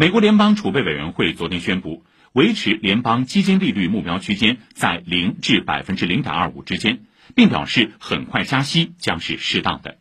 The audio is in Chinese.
美国联邦储备委员会昨天宣布维持联邦基金利率目标区间在零至百分之零点二五之间并表示很快加息将是适当的。